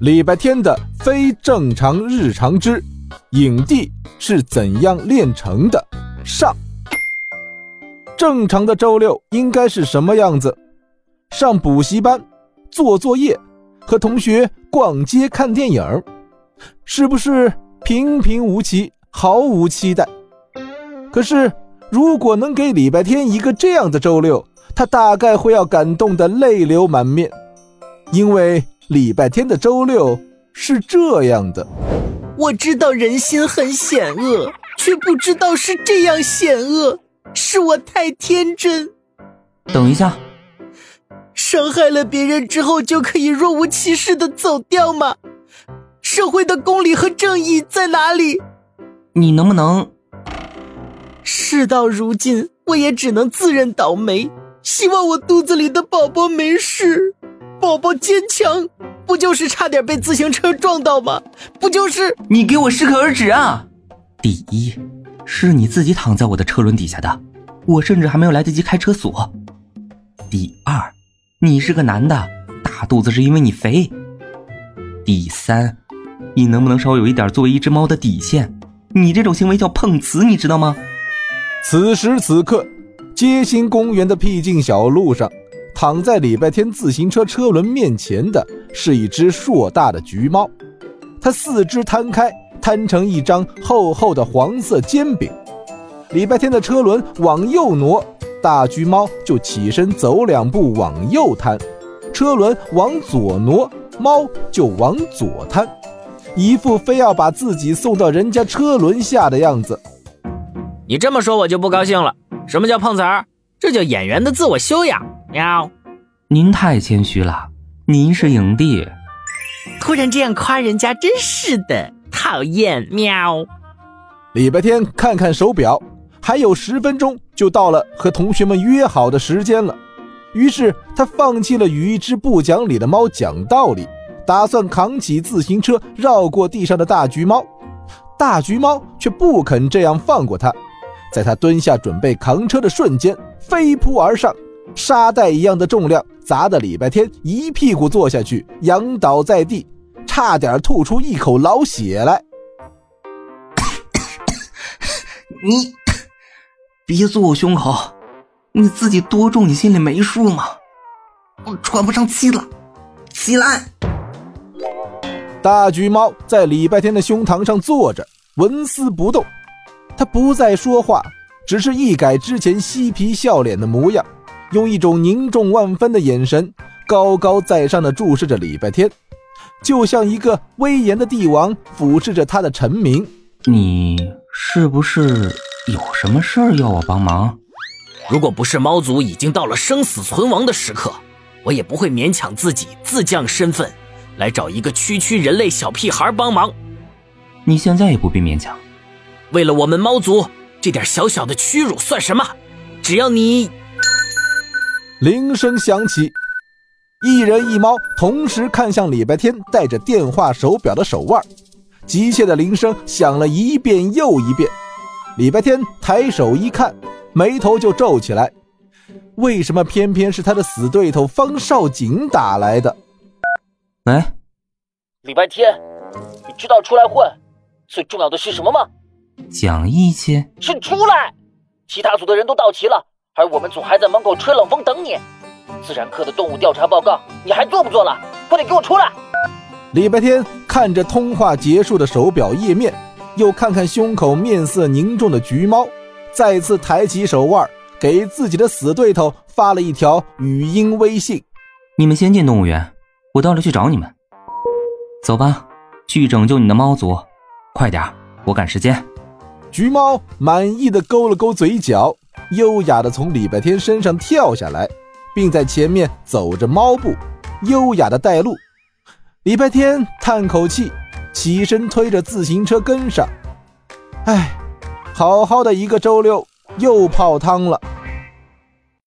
礼拜天的非正常日常之影帝是怎样炼成的？上。正常的周六应该是什么样子？上补习班，做作业，和同学逛街看电影，是不是平平无奇，毫无期待？可是，如果能给礼拜天一个这样的周六，他大概会要感动得泪流满面，因为礼拜天的周六是这样的。我知道人心很险恶，却不知道是这样险恶。是我太天真。等一下，伤害了别人之后就可以若无其事的走掉吗？社会的公理和正义在哪里？你能不能？事到如今，我也只能自认倒霉。希望我肚子里的宝宝没事，宝宝坚强。不就是差点被自行车撞到吗？不就是？你给我适可而止啊！第一。是你自己躺在我的车轮底下的，我甚至还没有来得及开车锁。第二，你是个男的，大肚子是因为你肥。第三，你能不能稍微有一点作为一只猫的底线？你这种行为叫碰瓷，你知道吗？此时此刻，街心公园的僻静小路上，躺在礼拜天自行车车轮面前的是一只硕大的橘猫，它四肢摊开。摊成一张厚厚的黄色煎饼，礼拜天的车轮往右挪，大橘猫就起身走两步往右摊；车轮往左挪，猫就往左摊，一副非要把自己送到人家车轮下的样子。你这么说我就不高兴了。什么叫碰瓷儿？这叫演员的自我修养。喵！您太谦虚了，您是影帝。突然这样夸人家，真是的。讨厌，喵！礼拜天看看手表，还有十分钟就到了和同学们约好的时间了。于是他放弃了与一只不讲理的猫讲道理，打算扛起自行车绕过地上的大橘猫。大橘猫却不肯这样放过他，在他蹲下准备扛车的瞬间，飞扑而上，沙袋一样的重量砸得礼拜天一屁股坐下去，仰倒在地。差点吐出一口老血来！你别坐我胸口，你自己多重，你心里没数吗？我喘不上气了，起来！大橘猫在礼拜天的胸膛上坐着，纹丝不动。它不再说话，只是一改之前嬉皮笑脸的模样，用一种凝重万分的眼神，高高在上的注视着礼拜天。就像一个威严的帝王俯视着他的臣民。你是不是有什么事儿要我帮忙？如果不是猫族已经到了生死存亡的时刻，我也不会勉强自己自降身份，来找一个区区人类小屁孩帮忙。你现在也不必勉强。为了我们猫族，这点小小的屈辱算什么？只要你……铃声响起。一人一猫同时看向礼拜天戴着电话手表的手腕，急切的铃声响了一遍又一遍。礼拜天抬手一看，眉头就皱起来。为什么偏偏是他的死对头方少景打来的？喂，礼拜天，你知道出来混最重要的是什么吗？讲义气。是出来。其他组的人都到齐了，而我们组还在门口吹冷风等你。自然科的动物调查报告，你还做不做了？快点给我出来！礼拜天看着通话结束的手表页面，又看看胸口面色凝重的橘猫，再次抬起手腕，给自己的死对头发了一条语音微信：“你们先进动物园，我到了去找你们。走吧，去拯救你的猫族，快点，我赶时间。”橘猫满意的勾了勾嘴角，优雅的从礼拜天身上跳下来。并在前面走着猫步，优雅的带路。礼拜天叹口气，起身推着自行车跟上。唉，好好的一个周六又泡汤了。